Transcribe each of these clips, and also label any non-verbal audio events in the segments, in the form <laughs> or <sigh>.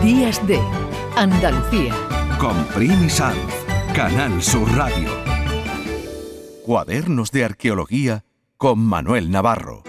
Días de Andalucía. Con Primi Sanz, Canal Sur Radio. Cuadernos de Arqueología con Manuel Navarro.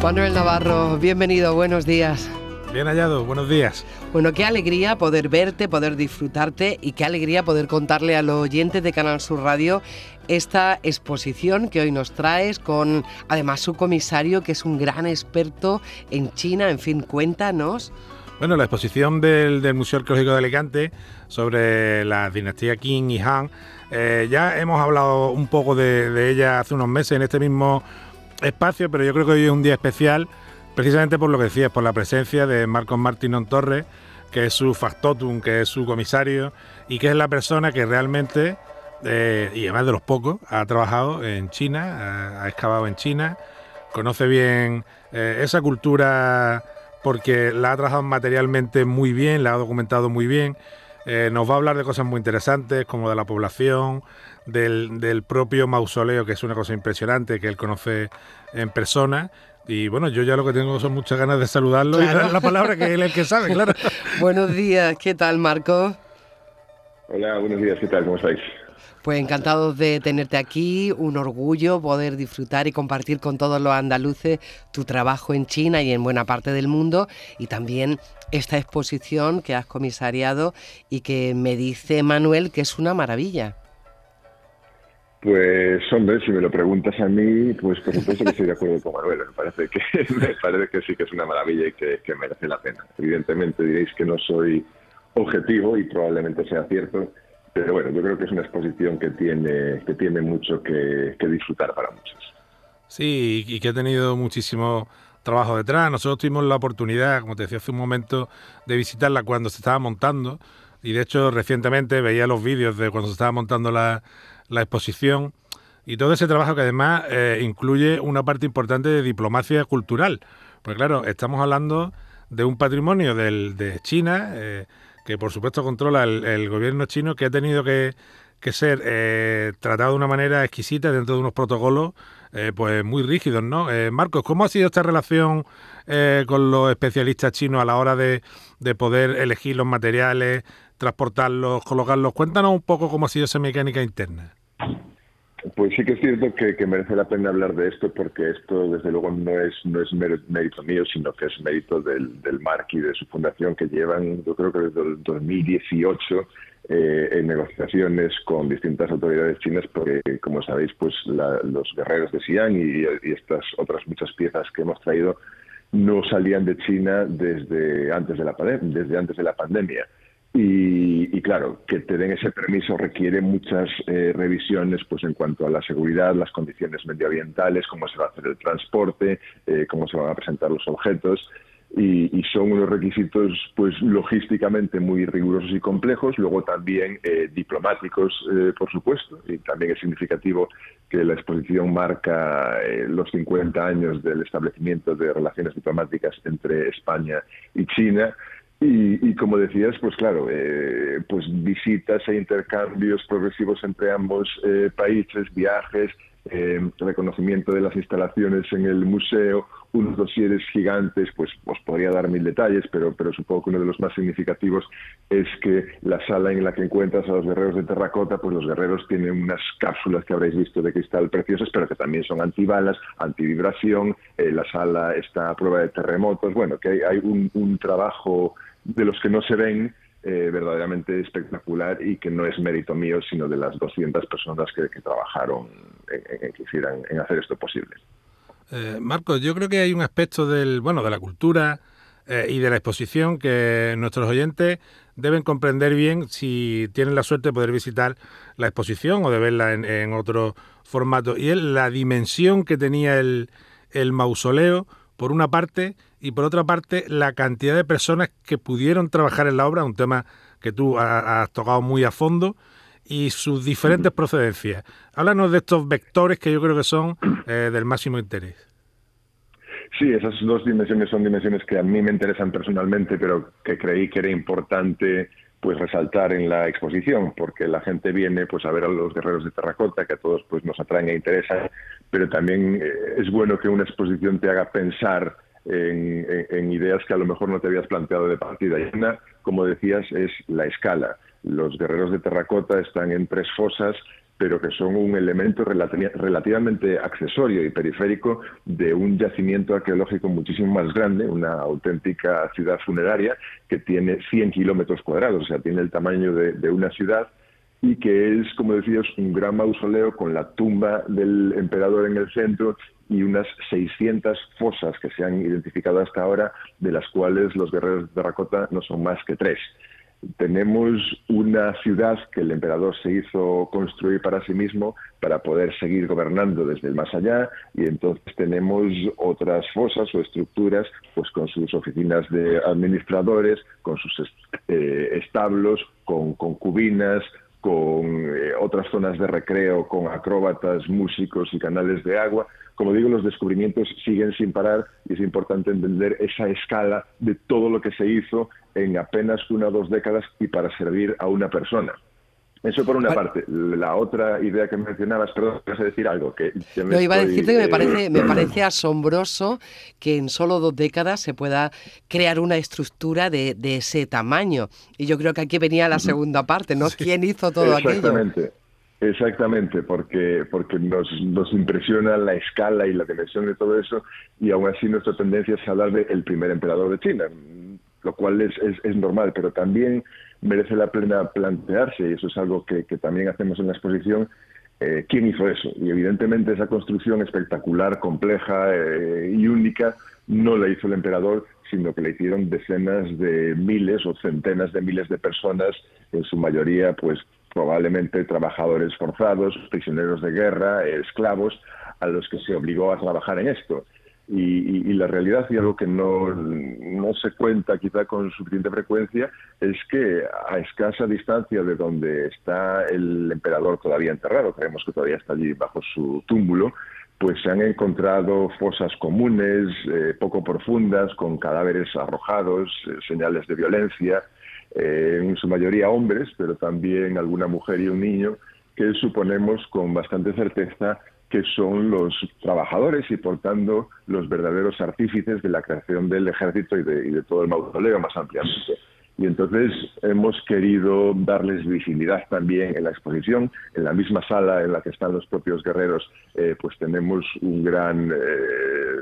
Manuel Navarro, bienvenido, buenos días. Bien hallado, buenos días. Bueno, qué alegría poder verte, poder disfrutarte y qué alegría poder contarle a los oyentes de Canal Sur Radio esta exposición que hoy nos traes con además su comisario que es un gran experto en China. En fin, cuéntanos. Bueno, la exposición del, Museo Arqueológico de Alicante sobre la dinastía Qing y Han, eh, ya hemos hablado un poco de, de ella hace unos meses en este mismo espacio, pero yo creo que hoy es un día especial precisamente por lo que decías, por la presencia de Marcos Martínez Torres, que es su factotum, que es su comisario y que es la persona que realmente, eh, y además de los pocos, ha trabajado en China, ha, excavado en China, conoce bien eh, esa cultura porque la ha trabajado materialmente muy bien, la ha documentado muy bien. Eh, nos va a hablar de cosas muy interesantes como de la población, del, del propio mausoleo, que es una cosa impresionante que él conoce en persona y bueno, yo ya lo que tengo son muchas ganas de saludarlo y dar la palabra que él es el que sabe, claro. <laughs> buenos días, ¿qué tal, Marco? Hola, buenos días, ¿qué tal? ¿Cómo estáis? Pues encantados de tenerte aquí, un orgullo poder disfrutar y compartir con todos los andaluces tu trabajo en China y en buena parte del mundo y también esta exposición que has comisariado y que me dice Manuel que es una maravilla. Pues hombre, si me lo preguntas a mí, pues por supuesto que estoy de acuerdo con Manuel. Me parece que, <laughs> me parece que sí que es una maravilla y que, merece la pena. Evidentemente diréis que no soy objetivo y probablemente sea cierto, pero bueno, yo creo que es una exposición que tiene, que tiene mucho que, disfrutar para muchos. Sí, y que ha tenido muchísimo trabajo detrás. Nosotros tuvimos la oportunidad, como te decía hace un momento, de visitarla cuando se estaba montando. Y de hecho, recientemente veía los vídeos de cuando se estaba montando la, la exposición y todo ese trabajo que además eh, incluye una parte importante de diplomacia cultural. Porque claro, estamos hablando de un patrimonio del, de China, eh, que por supuesto controla el, gobierno chino, que ha tenido que, ser eh, tratado de una manera exquisita dentro de unos protocolos pues muy rígidos, ¿no? Marcos, ¿cómo ha sido esta relación con los especialistas chinos a la hora de, de poder elegir los materiales, transportarlos, colocarlos? Cuéntanos un poco cómo ha sido esa mecánica interna. Pues sí que es cierto que, merece la pena hablar de esto porque esto desde luego no es no es mérito mío, sino que es mérito del, del MARC y de su fundación que llevan, yo creo que desde el 2018 eh, en negociaciones con distintas autoridades chinas porque, como sabéis, pues los guerreros de Xi'an y, y, estas otras muchas piezas que hemos traído no salían de China desde antes de la, desde antes de la pandemia. Y, claro, que te den ese permiso requiere muchas eh, revisiones pues en cuanto a la seguridad, las condiciones medioambientales, cómo se va a hacer el transporte, eh, cómo se van a presentar los objetos. Y, son unos requisitos pues logísticamente muy rigurosos y complejos, luego también eh, diplomáticos, por supuesto, y también es significativo que la exposición marca los 50 años del establecimiento de relaciones diplomáticas entre España y China, y, como decías, pues claro, eh, pues visitas e intercambios progresivos entre ambos eh, países, viajes, eh, reconocimiento de las instalaciones en el museo, unos dosieres gigantes, pues os podría dar mil detalles, pero, pero supongo que uno de los más significativos es que la sala en la que encuentras a los guerreros de terracota, pues los guerreros tienen unas cápsulas que habréis visto de cristal preciosas, pero que también son antibalas, antivibración, la sala está a prueba de terremotos, bueno, que hay, hay un trabajo de los que no se ven eh, verdaderamente espectacular y que no es mérito mío, sino de las 200 personas que, trabajaron en, hicieran, en hacer esto posible. Eh, Marcos, yo creo que hay un aspecto del, bueno, de la cultura eh, y de la exposición que nuestros oyentes deben comprender bien si tienen la suerte de poder visitar la exposición o de verla en, otro formato. Y es la dimensión que tenía el, el mausoleo, por una parte, y por otra parte la cantidad de personas que pudieron trabajar en la obra, un tema que tú has tocado muy a fondo, y sus diferentes procedencias. Háblanos de estos vectores que yo creo que son eh, del máximo interés. Sí, esas dos dimensiones son dimensiones que a mí me interesan personalmente, pero que creí que era importante pues resaltar en la exposición, porque la gente viene pues a ver a los guerreros de terracota, que a todos pues nos atraen e interesan, pero también eh, es bueno que una exposición te haga pensar en, ideas que a lo mejor no te habías planteado de partida. Y una, como decías, es la escala. Los guerreros de terracota están en tres fosas pero que son un elemento relativamente accesorio y periférico de un yacimiento arqueológico muchísimo más grande, una auténtica ciudad funeraria que tiene 100 kilómetros cuadrados, o sea, tiene el tamaño de, una ciudad y que es, como decías, un gran mausoleo con la tumba del emperador en el centro y unas 600 fosas que se han identificado hasta ahora, de las cuales los guerreros de Rakota no son más que tres. Tenemos una ciudad que el emperador se hizo construir para sí mismo para poder seguir gobernando desde el más allá y entonces tenemos otras fosas o estructuras pues con sus oficinas de administradores, con sus eh, establos, con concubinas, con eh, otras zonas de recreo, con acróbatas, músicos y canales de agua. Como digo, los descubrimientos siguen sin parar y es importante entender esa escala de todo lo que se hizo en apenas una o dos décadas y para servir a una persona. Eso por una parte. La otra idea que mencionabas, perdón, vas a decir algo que... no, iba a decirte que me parece, me <clears throat> parece asombroso que en solo dos décadas se pueda crear una estructura de, ese tamaño. Y yo creo que aquí venía la segunda parte, ¿no? ¿Quién hizo todo Exactamente. Exactamente, porque, porque nos, nos impresiona la escala y la dimensión de todo eso, y aún así nuestra tendencia es hablar del el primer emperador de China lo cual es, es, normal, pero también merece la pena plantearse, y eso es algo que, también hacemos en la exposición, eh, quién hizo eso. Y evidentemente esa construcción espectacular, compleja eh, y única no la hizo el emperador, sino que la hicieron decenas de miles o centenas de miles de personas, en su mayoría pues probablemente trabajadores forzados, prisioneros de guerra, esclavos, a los que se obligó a trabajar en esto. Y, la realidad, y algo que no, no se cuenta quizá con suficiente frecuencia, es que a escasa distancia de donde está el emperador todavía enterrado, creemos que todavía está allí bajo su túmulo, pues se han encontrado fosas comunes, eh, poco profundas, con cadáveres arrojados, eh, señales de violencia, eh, en su mayoría hombres, pero también alguna mujer y un niño, que suponemos con bastante certeza que son los trabajadores y por tanto los verdaderos artífices de la creación del ejército y de, y de todo el mausoleo más ampliamente. Y entonces hemos querido darles visibilidad también en la exposición. En la misma sala en la que están los propios guerreros, eh, pues tenemos un gran eh,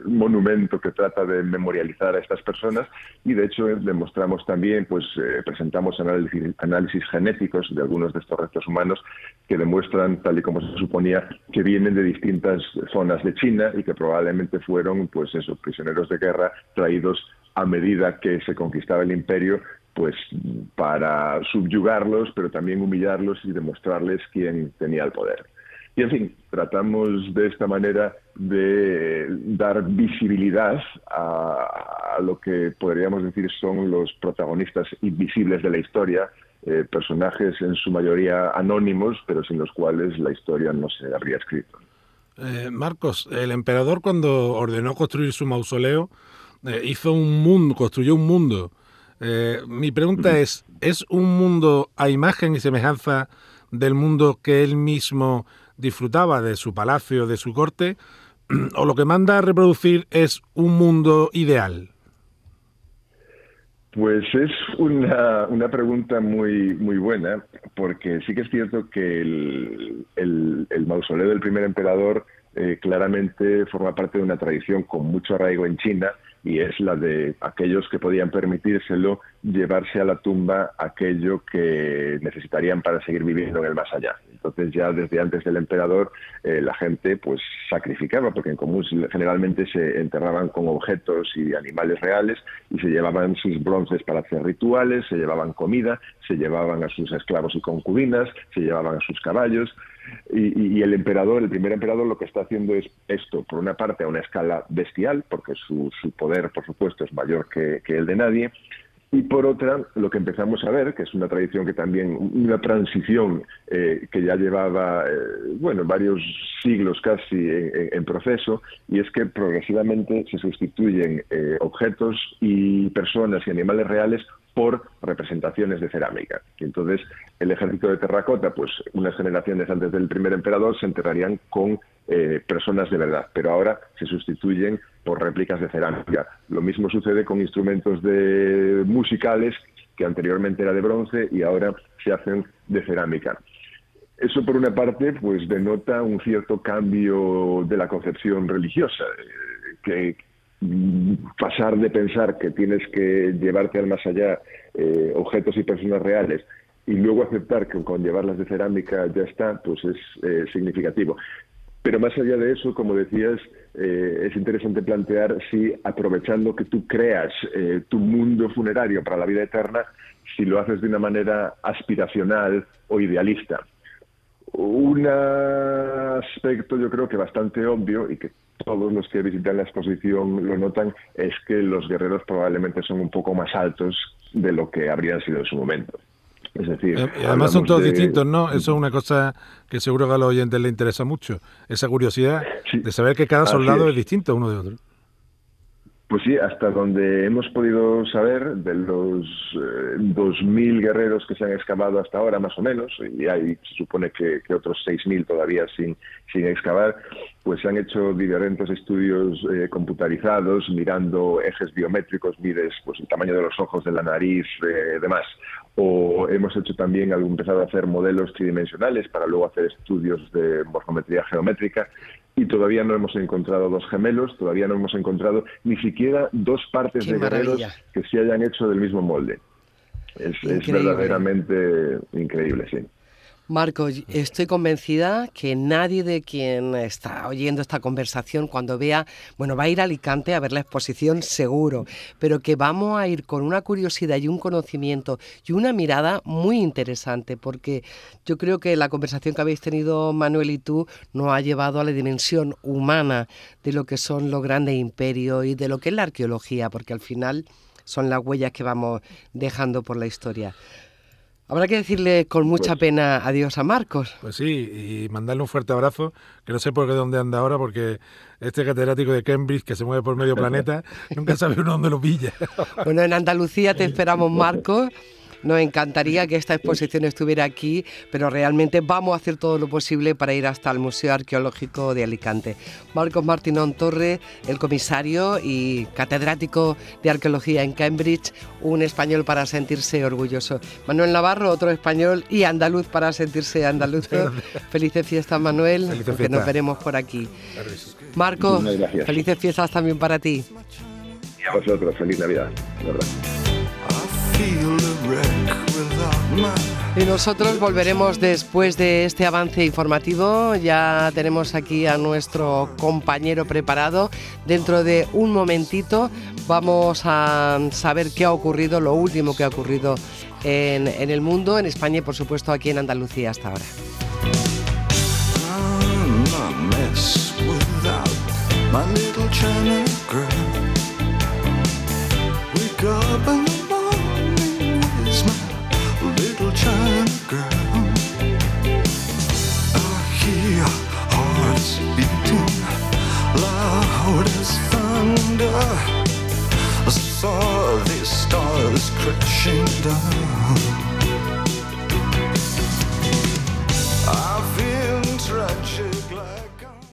monumento que trata de memorializar a estas personas y de hecho demostramos también, pues eh, presentamos análisis, análisis genéticos de algunos de estos restos humanos que demuestran, tal y como se suponía, que vienen de distintas zonas de China y que probablemente fueron, pues esos prisioneros de guerra traídos a medida que se conquistaba el imperio pues para subyugarlos, pero también humillarlos y demostrarles quién tenía el poder. Y en fin, tratamos de esta manera de dar visibilidad a, lo que podríamos decir son los protagonistas invisibles de la historia, eh, personajes en su mayoría anónimos, pero sin los cuales la historia no se habría escrito. Eh, Marcos, el emperador cuando ordenó construir su mausoleo eh, hizo un mundo, construyó un mundo mi pregunta es, ¿es un mundo a imagen y semejanza del mundo que él mismo disfrutaba de su palacio, de su corte? <clears throat> ¿O lo que manda a reproducir es un mundo ideal? Pues es una, una, pregunta muy, muy buena, porque sí que es cierto que el, mausoleo del primer emperador eh, claramente forma parte de una tradición con mucho arraigo en China y es la de aquellos que podían permitírselo llevarse a la tumba aquello que necesitarían para seguir viviendo en el más allá. Entonces ya desde antes del emperador eh, la gente pues sacrificaba, porque en común generalmente se enterraban con objetos y animales reales y se llevaban sus bronces para hacer rituales, se llevaban comida, se llevaban a sus esclavos y concubinas, se llevaban a sus caballos. Y, el emperador, el primer emperador, lo que está haciendo es esto, por una parte a una escala bestial, porque su, poder, por supuesto, es mayor que el de nadie, y por otra, lo que empezamos a ver, que es una tradición que también, una transición eh, que ya llevaba, eh, bueno, varios siglos casi en, proceso, y es que progresivamente se sustituyen eh, objetos y personas y animales reales por representaciones de cerámica. Y entonces el ejército de terracota, pues unas generaciones antes del primer emperador, se enterrarían con eh, personas de verdad, pero ahora se sustituyen por réplicas de cerámica. Lo mismo sucede con instrumentos de musicales que anteriormente era de bronce y ahora se hacen de cerámica. Eso por una parte pues denota un cierto cambio de la concepción religiosa, eh, que pasar de pensar que tienes que llevarte al más allá eh, objetos y personas reales y luego aceptar que con llevarlas de cerámica ya está, pues es significativo. Pero más allá de eso, como decías, es interesante plantear si aprovechando que tú creas tu mundo funerario para la vida eterna, si lo haces de una manera aspiracional o idealista. Un aspecto yo creo que bastante obvio y que todos los que visitan la exposición lo notan es que los guerreros probablemente son un poco más altos de lo que habrían sido en su momento. Es decir, eh, además son todos distintos, ¿no? Eso es una cosa que seguro que a los oyentes les interesa mucho, esa curiosidad de saber que cada soldado es distinto uno de otro. Pues sí, hasta donde hemos podido saber de los eh, 2.000 guerreros que se han excavado hasta ahora, más o menos, y hay, se supone que, otros 6.000 todavía sin, sin excavar, pues se han hecho diferentes estudios eh, computarizados, mirando ejes biométricos, mides pues, el tamaño de los ojos, de la nariz, eh, demás. O hemos hecho también, empezado a hacer modelos tridimensionales para luego hacer estudios de morfometría geométrica y todavía no hemos encontrado dos gemelos, todavía no hemos encontrado ni siquiera dos partes de guerreros que se hayan hecho del mismo molde. Es, es verdaderamente increíble, sí. Marco, estoy convencida que nadie de quien está oyendo esta conversación cuando vea, bueno, va a ir a Alicante a ver la exposición seguro, pero que vamos a ir con una curiosidad y un conocimiento y una mirada muy interesante, porque yo creo que la conversación que habéis tenido Manuel y tú nos ha llevado a la dimensión humana de lo que son los grandes imperios y de lo que es la arqueología, porque al final son las huellas que vamos dejando por la historia. Habrá que decirle con mucha pues pena adiós a Marcos. Pues sí, y mandarle un fuerte abrazo, que no sé por qué dónde anda ahora, porque este catedrático de Cambridge, que se mueve por medio <laughs> planeta, nunca sabe uno dónde lo pilla. Bueno, en Andalucía te esperamos, <laughs> Marcos. Nos encantaría que esta exposición estuviera aquí, pero realmente vamos a hacer todo lo posible para ir hasta el Museo Arqueológico de Alicante. Marcos Martinón Torre, el comisario y catedrático de arqueología en Cambridge, un español para sentirse orgulloso. Manuel Navarro, otro español y andaluz para sentirse andaluz. <laughs> Felices fiestas, Manuel, que nos veremos por aquí. Marcos, felices fiestas también para ti. Y a vosotros, feliz Navidad. Y nosotros volveremos después de este avance informativo. Ya tenemos aquí a nuestro compañero preparado. Dentro de un momentito vamos a saber qué ha ocurrido, lo último que ha ocurrido en, en el mundo, en España y por supuesto aquí en Andalucía hasta ahora. China star